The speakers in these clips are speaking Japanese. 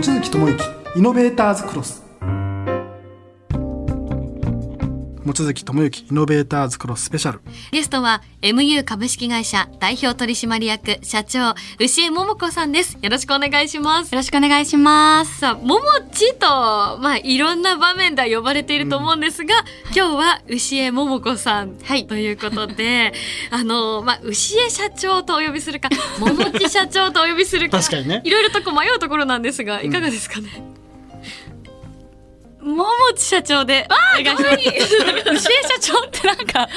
望月智之イノベーターズクロス。望月智之イノベーターズクロススペシャルゲストは MU 株式会社代表取締役社長牛江桃子さんです。よろしくお願いします。よろしくお願いします。さあ桃地とまあいろんな場面で呼ばれていると思うんですが、うん、今日は牛江桃子さん、はい、ということで あのまあ牛江社長とお呼びするか桃地社長とお呼びするか確かにね。いろいろとこう迷うところなんですがいかがですかね、うん桃地社長でお願いします。牛江社長ってなんか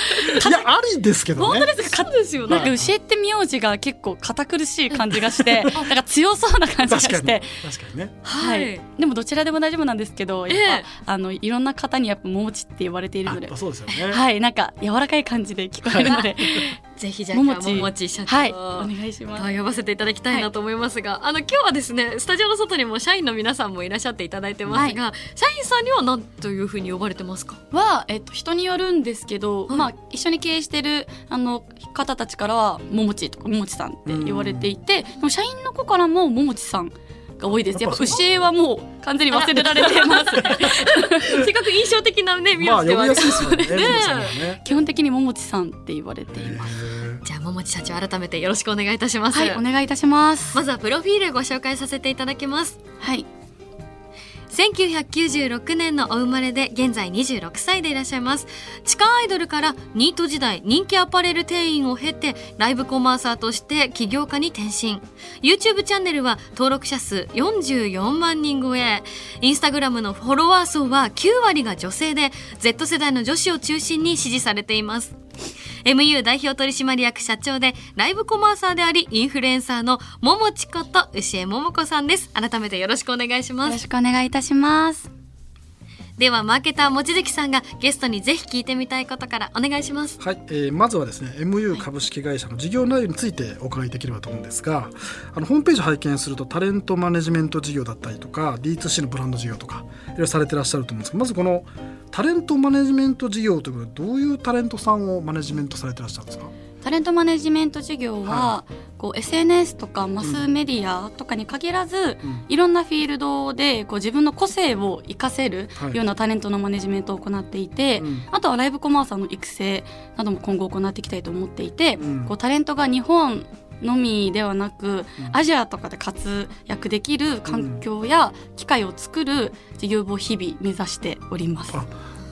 いやありですけどね。本当ですか？ですよ。なんか牛江って名字が結構堅苦しい感じがして、なんか強そうな感じがして。確かにね。はい。でもどちらでも大丈夫なんですけど、やっぱ、あのいろんな方にやっぱ桃地って言われているので、そうですよね。はい、なんか柔らかい感じで聞こえるので。ぜひじゃあももち社長、はい、お願いします。呼ばせていただきたいなと思いますが、はい、あの今日はですねスタジオの外にも社員の皆さんもいらっしゃっていただいてますが、はい、社員さんには何というふうに呼ばれてますか？はえっと人によるんですけど、はい、まあ一緒に経営してるあの方たちからはももちとかももちさんって言われていて、社員の子からもももちさん。が多いです。やっぱ牛江はもう完全に忘れられてます。せっかく印象的なね名字ではありますね。ね基本的に桃地さんって言われています。じゃあ桃地社長改めてよろしくお願いいたします。はい、お願いいたします。まずはプロフィールご紹介させていただきます。はい。1996年のお生まれで現在26歳でいらっしゃいます。地下アイドルからニート時代人気アパレル店員を経てライブコマーサーとして起業家に転身。YouTube チャンネルは登録者数44万人超え。インスタグラムのフォロワー層は9割が女性で Z 世代の女子を中心に支持されています。MU 代表取締役社長でライブコマーサーでありインフルエンサーの桃地こと牛江桃子さんです。改めてよろしくお願いします。よろしくお願いいたします。ではマーケター望月さんがゲストにぜひ聞いてみたいことからお願いします。はい、えー、まずはですね MU 株式会社の事業内容についてお伺いできればと思うんですがあのホームページ拝見するとタレントマネジメント事業だったりとか D2C のブランド事業とかいろいろされてらっしゃると思うんですがまずこのタレントマネジメント事業ということでどういうタレントさんをマネジメントされてらっしゃるんですか？タレントマネジメント事業は、はい、こう SNS とかマスメディアとかに限らず、うん、いろんなフィールドでこう自分の個性を生かせるようなタレントのマネジメントを行っていて、はい、あとはライブコマーサーの育成なども今後行っていきたいと思っていて、うん、こうタレントが日本のみではなく、アジアとかで活躍できる環境や機会を作る事業部を日々目指しております。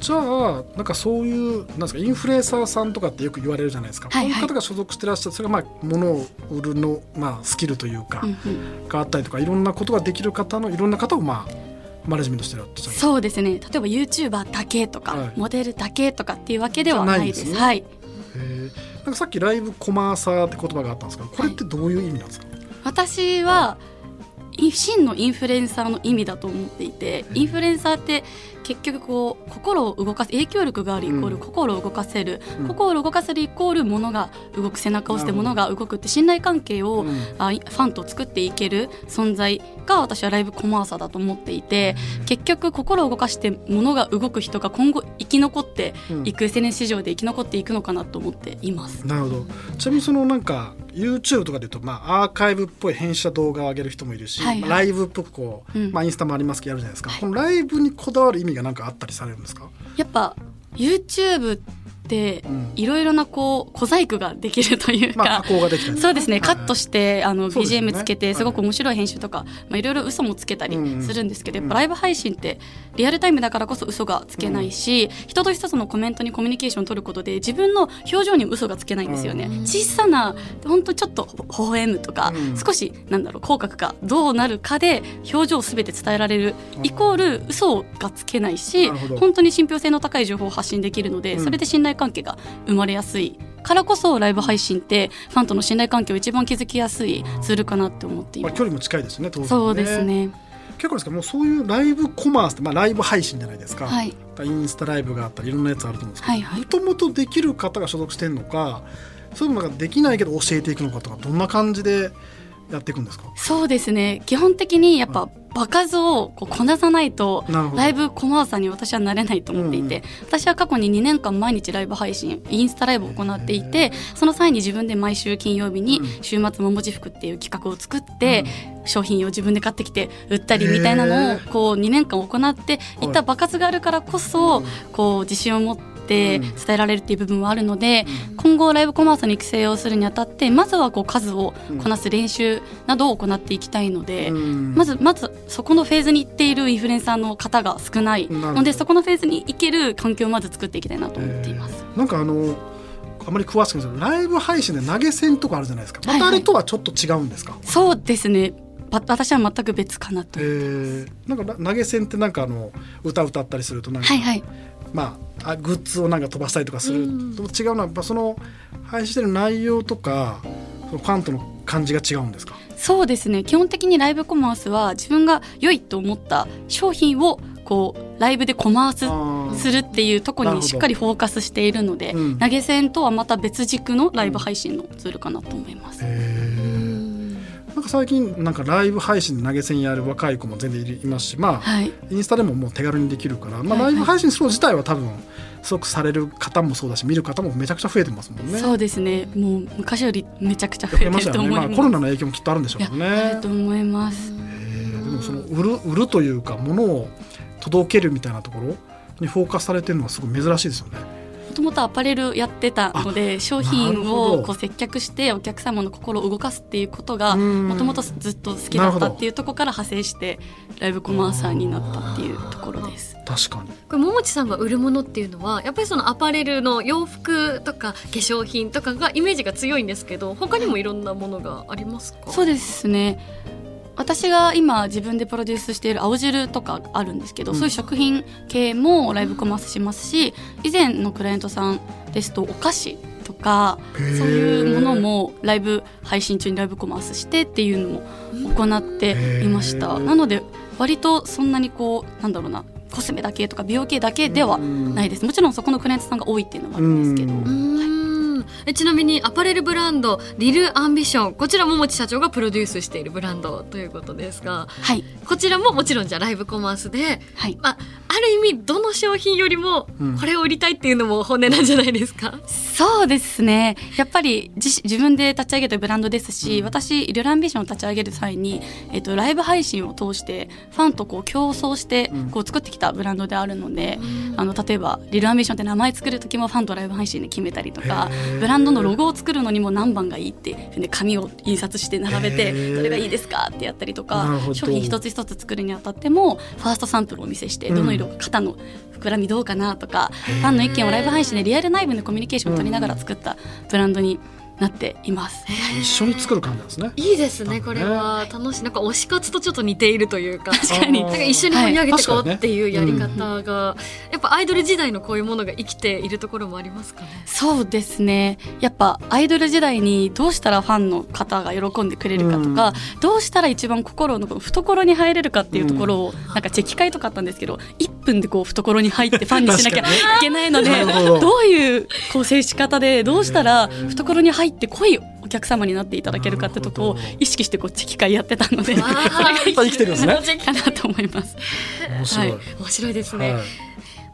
じゃあなんかそういうなんですかインフルエンサーさんとかってよく言われるじゃないですか、はいはい、こういう方が所属してらっしゃるそれがまあ物を売るの、まあ、スキルというか、うんうん、があったりとかいろんなことができる方のいろんな方をまあマネジメントしてる。そうですね。例えば YouTuber だけとか、はい、モデルだけとかっていうわけではないです。ですね、はいなんかさっきライブコマーサーって言葉があったんですけどこれってどういう意味なんですか、はい、私は、真のインフルエンサーの意味だと思っていてインフルエンサーって結局こう心を動かす影響力があるイコール心を動かせる、うん、心を動かせるイコール物が動く背中を押して物が動くって信頼関係を、うん、あファンと作っていける存在が私はライブコマーサーだと思っていて、うん、結局心を動かして物が動く人が今後生き残っていく、SNS 市場で生き残っていくのかなと思っています。なるほど。ちなみにそのなんか YouTube とかでいうと、まあ、アーカイブっぽい編集動画を上げる人もいるし、はいはい、ライブっぽくこう、まあ、インスタもありますけどやるじゃないですか、はい、このライブにこだわる意味が何かあったりされるんですか？やっぱ YouTube っていろいろなこう小細工ができるというか、まあ、そうですね、カットしてあの BGM つけてすごく面白い編集とか、まあ、いろいろ嘘もつけたりするんですけど、やっぱライブ配信ってリアルタイムだからこそ嘘がつけないし、人と一つのコメントにコミュニケーションを取ることで自分の表情にも嘘がつけないんですよね。小さな本当ちょっと微笑むとか、少しなんだろう口角がどうなるかで表情をすべて伝えられる、イコール嘘がつけないし本当に信憑性の高い情報を発信できるので、それで信頼関係が生まれやすいからこそライブ配信ってファンとの信頼関係を一番築きやすいツールかなって思っています。距離も近いですね、ね、そうですね。結構ですか。もうそういうライブコマースって、まあ、ライブ配信じゃないですか、はい、インスタライブがあったりいろんなやつあると思うんですけどもともとできる方が所属してるのかそういうのができないけど教えていくのかとかどんな感じでやっていくんですか？そうですね。基本的にやっぱ場数をこうこなさないとライブコマーサーに私はなれないと思っていて、うん私は過去に2年間毎日ライブ配信インスタライブを行っていてその際に自分で毎週金曜日にうん。週末ももじ服っていう企画を作って、商品を自分で買ってきて売ったりみたいなのをこう2年間行っていった場数があるからこそこう自信を持って伝えられるっていう部分はあるので今後ライブコマースの育成をするにあたってまずはこう数をこなす練習などを行っていきたいので、うん。まずまずそこのフェーズに行っているインフルエンサーの方が少ないのでそこのフェーズに行ける環境をまず作っていきたいなと思っています。なんかあのあまり詳しくないですけどライブ配信で投げ銭とかあるじゃないですか。またあれとはちょっと違うんですか、そうですね。ば私は全く別かなとえ。ー。なんか投げ銭ってなんかあの歌歌ったりするとなんか、はいはい。まああグッズをなんか飛ばしたりとかする。と違うのはやっぱその配信してる内容とかそのファンとの感じが違うんですか？そうですね。基本的にライブコマースは自分が良いと思った商品をこうライブでコマースー。するっていうところにしっかりフォーカスしているので、うん。投げ銭とはまた別軸のライブ配信のツールかなと思います。へーなんか最近なんかライブ配信で投げ銭やる若い子も全然いますしまあ、はい、インスタでももう手軽にできるから、まあ、ライブ配信する自体は多分すごくされる方もそうだし見る方もめちゃくちゃ増えてますもんね。そうですねもう昔よりめちゃくちゃ増えてる増えましたよね、まあ。コロナの影響もきっとあるんでしょうね。あると思います。へーでもその売る売るというか物を届けるみたいなところにフォーカスされてるのはすごい珍しいですよね。もともとアパレルやってたので商品をこう接客してお客様の心を動かすっていうことがうん。もともとずっと好きだったっていうところから派生してライブコマーサーになったっていうところです。確かに。これ桃地さんが売るものっていうのはやっぱりそのアパレルの洋服とか化粧品とかがイメージが強いんですけど他にもいろんなものがありますか？そうですね私が今自分でプロデュースしている青汁とかあるんですけど、うん。そういう食品系もライブコマースしますし以前のクライアントさんですとお菓子とかそういうものもライブ配信中にライブコマースしてっていうのも行っていましへたー。なので割とそんなにこうなんだろうなコスメだけとか美容系だけではないです。もちろんそこのクライアントさんが多いっていうのもあるんですけど。うん。うーんえちなみにアパレルブランドリルアンビション。こちら桃地社長がプロデュースしているブランドということですがはい。こちらももちろんじゃあライブコマースで、はい。まあ、ある意味どの商品よりもうん。これを売りたいっていうのも本音なんじゃないですか、そうですね。やっぱり自自分で立ち上げたブランドですし、うん。私リルアンビションを立ち上げる際に、えっと、ライブ配信を通してファンとこう競争してうん。こう作ってきたブランドであるので、あの例えばリルアンビションって名前作る時もファンとライブ配信で決めたりとかブランドのロゴを作るのにも何番がいいってで紙を印刷して並べへてー。どれがいいですかってやったりとか商品一つ一つ作るにあたってもファーストサンプルをお見せしてうん。どの色肩の膨らみどうかなとかファンの意見をライブ配信でリアル内部でコミュニケーションを取りながら作ったブランドになっています。一緒に作る感じですね。いいですねこれは楽しい。なんか推し活とちょっと似ているというか確かに。なんか一緒に盛り上げていこはいうっていうやり方が、やっぱアイドル時代のこういうものが生きているところもありますかね。そうですね。やっぱアイドル時代にどうしたらファンの方が喜んでくれるかとか、どうしたら一番心のこの懐に入れるかっていうところを、なんかチェキ会とかあったんですけど1分でこう懐に入ってファンにしなきゃいけないのでどどういうこう接し方でどうしたら懐に入って濃いお客様になっていただけるかってとこを意識してこうチェキ会やってたのであー生きてるんですねかなと思います。面白い。はい面白いですはいね。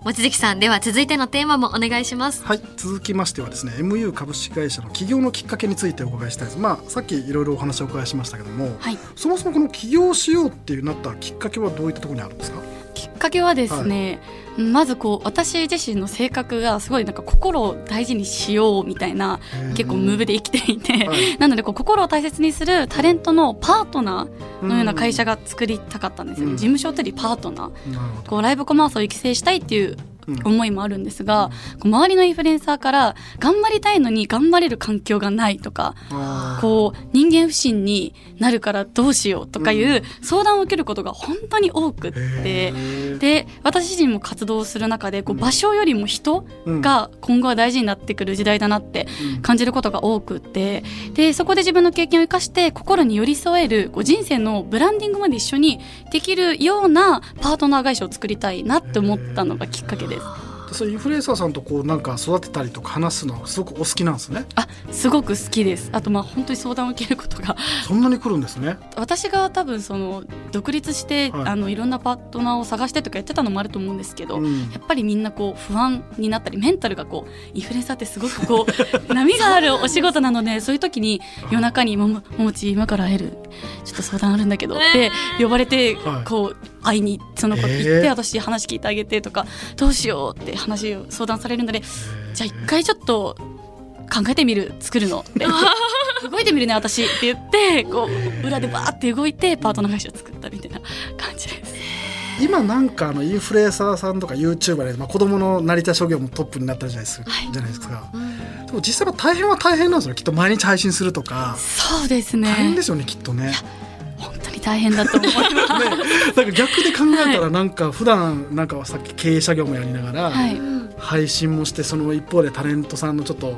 望月さんでは続いてのテーマもお願いします。はい、続きましてはですね MU 株式会社の起業のきっかけについてお伺いしたいです。まあさっきいろいろお話をお伺いしましたけども、はいそもそもこの起業しようっていうなったきっかけはどういったところにあるんですか？きっかけはですね、まずこう私自身の性格がすごいなんか心を大事にしようみたいな結構ムーブで生きていて、はい。なのでこう心を大切にするタレントのパートナーのような会社が。が作りたかったんですよね、うん。事務所というよりパートナー。こうライブコマースを育成したいっていううん思いもあるんですが、こう周りのインフルエンサーから頑張りたいのに頑張れる環境がないとかこう人間不信になるからどうしようとかいう相談を受けることが本当に多くって、へー。で私自身も活動する中でこううん。場所よりも人が今後は大事になってくる時代だなってうん。感じることが多くってでそこで自分の経験を生かして心に寄り添えるこう人生のブランディングまで一緒にできるようなパートナー会社を作りたいなって思ったのがきっかけです。そういうインフルエンサーさんとこうなんか育てたりとか話すのはすごくお好きなんですね。あすごく好きです。あとまあ本当に相談を受けることが。そんなに来るんですね。私が多分その独立して、はい。い、あのいろんなパートナーを探してとかやってたのもあると思うんですけど、うん。やっぱりみんなこう不安になったりメンタルがこうインフルエンサーってすごくこう波があるお仕事なので そういう時に夜中に「ももももち今から会えるちょっと相談あるんだけど」って呼ばれてはい。こう会いにその子行って、えー。私話聞いてあげてとかどうしようって話を相談されるのでじゃあ一回ちょっと考えてみる作るの。っ て動いてみるね私って言ってこう裏でバーって動いてパートナー会社を作ったみたいな感じです。今なんかあのインフルエンサーさんとか YouTuber で、まあ、子供のなりたい職業もトップになったじゃないですか,、はい。じゃないですか。でも実際は大変は大変なんですよ。きっと毎日配信するとか。そうですね。大変ですよねきっとね。大変だと思います。ね、だから逆で考えたらなんか普段なんかさっき経営者業もやりながらはい、配信もしてその一方でタレントさんのちょっと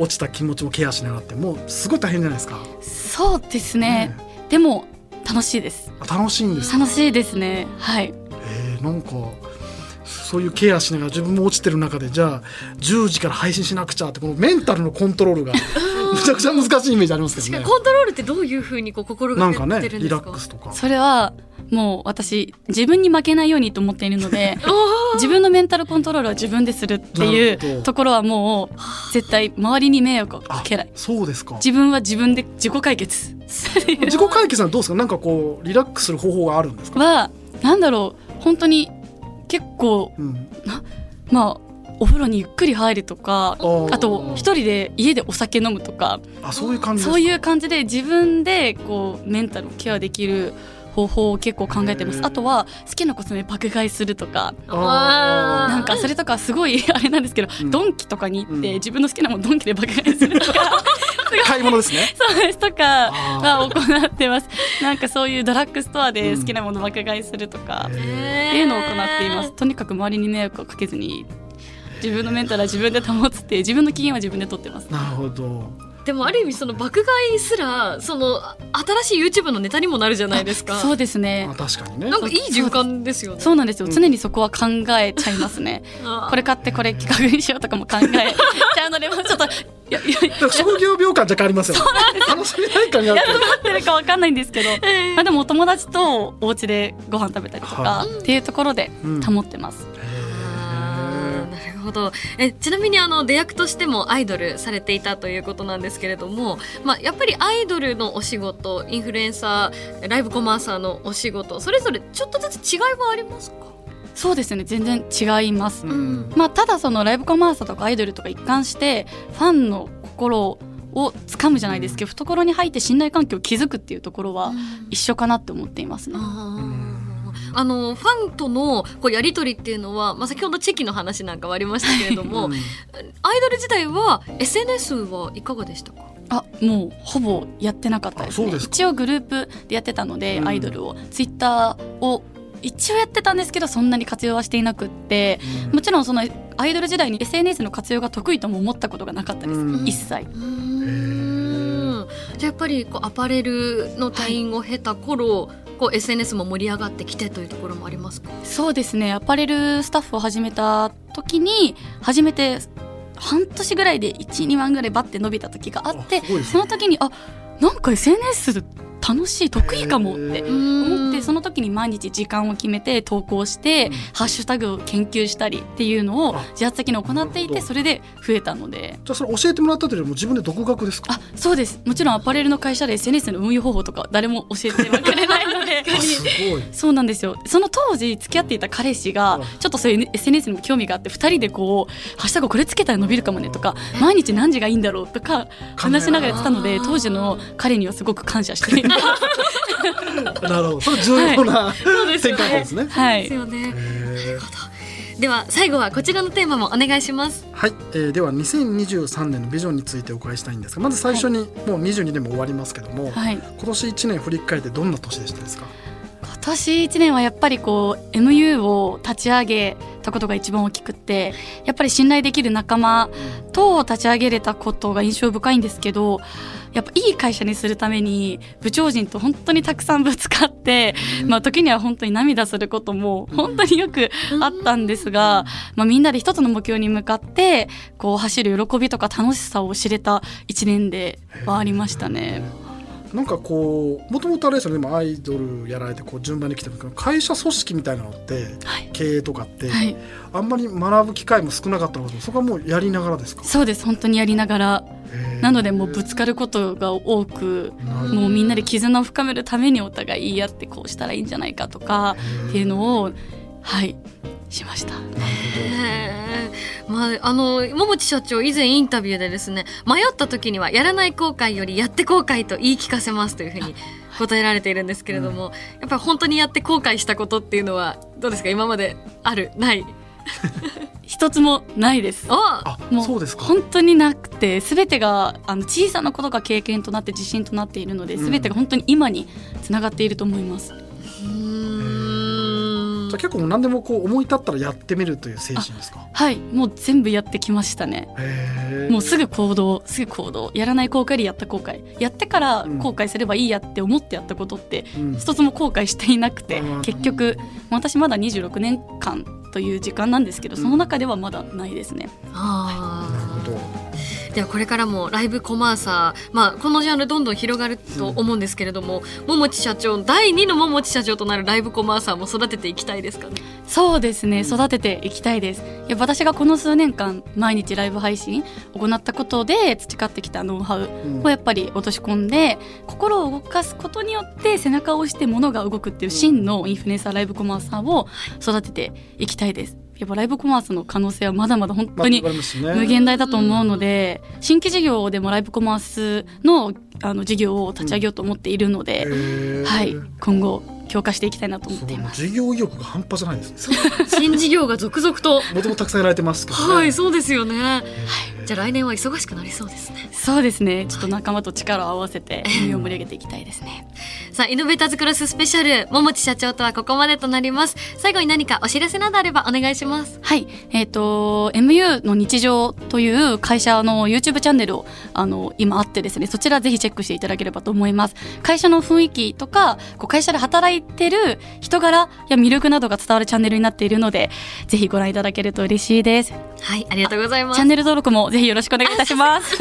落ちた気持ちもケアしながらってもうすごい大変じゃないですか。そうですね。でも楽しいです。あ楽しいんです楽しいですね。はい。えー、なんかそういうケアしながら自分も落ちてる中でじゃあ10時から配信しなくちゃってこのメンタルのコントロールがむちゃくちゃ難しいイメージありますけどね。にコントロールってどういうふうにこう心なんかがけねリラてるんですか？ックスとか。それはもう私自分に負けないようにと思っているので 自分のメンタルコントロールは自分でするっていうところはもう絶対周りに迷惑をかけない。そうですか。自分は自分で自己解決。自己解決はどうですか？なんかこうリラックスする方法があるんですか、はなんだろう。本当に結構うん、まあお風呂にゆっくり入るとかー。あと一人で家でお酒飲むとかあそういう感じそういう感じで自分でこうメンタルをケアできる方法を結構考えてます。あとは好きなコスメ爆買いするとか。なんかそれとかすごい あれなんですけど、うん。ドンキとかに行って、うん。自分の好きなものドンキで爆買いするとか。買い物ですね。そうです。とかあは行ってます。なんかそういうドラッグストアで好きなもの爆買いするとか、っていうのを行っています。とにかく周りに迷惑をかけずに自分のメンタルは自分で保つって自分の機嫌は自分で取ってます。なるほどでもある意味その爆買いすらその新しい YouTube のネタにもなるじゃないですか。そうですね。あ確かにね。なんかいい循環ですよね。そうなんですよ、うん。常にそこは考えちゃいますね。これ買ってこれ企画にしようとかも考えちゃうのでもうちょっと いやいやだから職業病感若干ありますよね。楽しみない感があって合ってるかわかんないんですけど、えーまあ、でもお友達とお家でご飯食べたりとかはっていうところでうん。保ってます、あーなるほど。えちなみにあの出役としてもアイドルされていたということなんですけれども、まあ、やっぱりアイドルのお仕事インフルエンサーライブコマーサーのお仕事それぞれちょっとずつ違いはありますか？そうですね。全然違います、うん。まあ、ただそのライブコマーサーとかアイドルとか一貫してファンの心をつかむじゃないですけど、懐に入って信頼関係を築くっていうところは一緒かなって思っていますね。あーあのファンとのこうやり取りっていうのは、まあ、先ほどチェキの話なんかはありましたけれども、うん。アイドル自体は SNS はいかがでしたか？あもうほぼやってなかったですね。あそうですか。一応グループでやってたので、うん。アイドルを。ツイッターを一応やってたんですけどそんなに活用はしていなくってもちろんそのアイドル時代に SNS の活用が得意とも思ったことがなかったです、うん。一切。うーん。じゃあやっぱりこうアパレルの店員を経た頃、こう SNS も盛り上がってきてというところもありますか？そうですね。アパレルスタッフを始めた時に初めて半年ぐらいで12万ぐらいバッて伸びた時があってね。その時にあなんか SNS 楽しい得意かもって思ってその時に毎日時間を決めて投稿して、うん。ハッシュタグを研究したりっていうのをあ。自発的に行っていてそれで増えたので。じゃあそれ教えてもらったというよりも自分で独学ですか？あそうです。もちろんアパレルの会社で SNS の運用方法とか誰も教えてはくれないので。あすごい。そうなんですよ。その当時付き合っていた彼氏がうん。ちょっとそういう SNS にも興味があって2人でこう「ハッシュタグこれつけたら伸びるかもね」とか「毎日何時がいいんだろう」とか話しながらやってたので当時の彼にはすごく感謝しています。なるほど。それ重要な、そうですよね。はい。ですよね。では最後はこちらのテーマもお願いします。はい、えーでは2023年のビジョンについてお伺いしたいんですがまず最初に、もう22年も終わりますけども、はい、今年1年振り返ってどんな年でしたですか？今年1年はやっぱりこう MU を立ち上げたことが一番大きくってやっぱり信頼できる仲間と立ち上げれたことが印象深いんですけどやっぱいい会社にするために部長陣と本当にたくさんぶつかって、まあ時には本当に涙することも本当によくあったんですが、まあみんなで一つの目標に向かってこう走る喜びとか楽しさを知れた一年ではありましたね。なんかこうもともとあれですよね今アイドルやられてこう順番に来てるけど会社組織みたいなのって、はい、経営とかって、はい、あんまり学ぶ機会も少なかったのでそこはもうやりながらですか？そうです本当にやりながら。なのでもうぶつかることが多くもうみんなで絆を深めるためにお互い言い合ってこうしたらいいんじゃないかとかっていうのをはいしました。まあ、あの桃地社長以前インタビューでですね迷った時にはやらない後悔よりやって後悔と言い聞かせますというふうに答えられているんですけれども、うん、やっぱり本当にやって後悔したことっていうのはどうですか？今まである？ない？一つもないです。あ、もうそうですか。本当になくて、すべてがあの小さなことが経験となって自信となっているので、すべてが本当に今につながっていると思います。じゃ結構何でもこう思い立ったらやってみるという精神ですか？はいもう全部やってきましたね。もうすぐ行動すぐ行動。やらない後悔でやった後悔やってから後悔すればいいやって思ってやったことって一つも後悔していなくて、うん、結局私まだ26年間という時間なんですけど、その中ではまだないですね。あなるほどではこれからもライブコマーサー、まあ、このジャンルどんどん広がると思うんですけれども、うん、桃地社長第2の桃地社長となるライブコマーサーも育てていきたいですか？ねそうですね育てていきたいです。いや私がこの数年間毎日ライブ配信行ったことで培ってきたノウハウをやっぱり落とし込んで、うん、心を動かすことによって背中を押して物が動くっていう真のインフルエンサーライブコマーサーを育てていきたいです。やっぱライブコマースの可能性はまだまだ本当に無限大だと思うので、新規事業でもライブコマースのあの事業を立ち上げようと思っているので、はい、今後強化していきたいなと思っています。事業意欲が半端じゃないですね。新事業が続々と。もともとたくさんやられてますけど、ね、はい、そうですよね。はい。じゃあ来年は忙しくなりそうですね。そうですね。ちょっと仲間と力を合わせて、夢を盛り上げていきたいですね。さあ、イノベーターズクロススペシャル、桃地社長とはここまでとなります。最後に何かお知らせなどあればお願いします。はい。えっ、ー、と、MU の日常という会社の YouTube チャンネルを、あの、今あってですね、そちらぜひチェックしていただければと思います。会社の雰囲気とか、こう会社で働いてる人柄や魅力などが伝わるチャンネルになっているので、ぜひご覧いただけると嬉しいです。はい、ありがとうございます。チャンネル登録もぜひよろしくお願いいたします。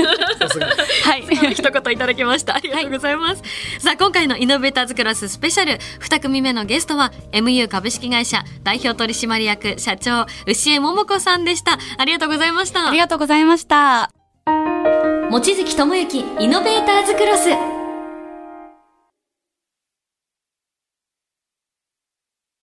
はい、一言いただきました。ありがとうございます。はい、さあ、今回のイノベーターズクラススペシャル、二組目のゲストは、MU 株式会社代表取締役社長、牛江桃子さんでした。ありがとうございました。ありがとうございました。望月智之イノベーターズクロス。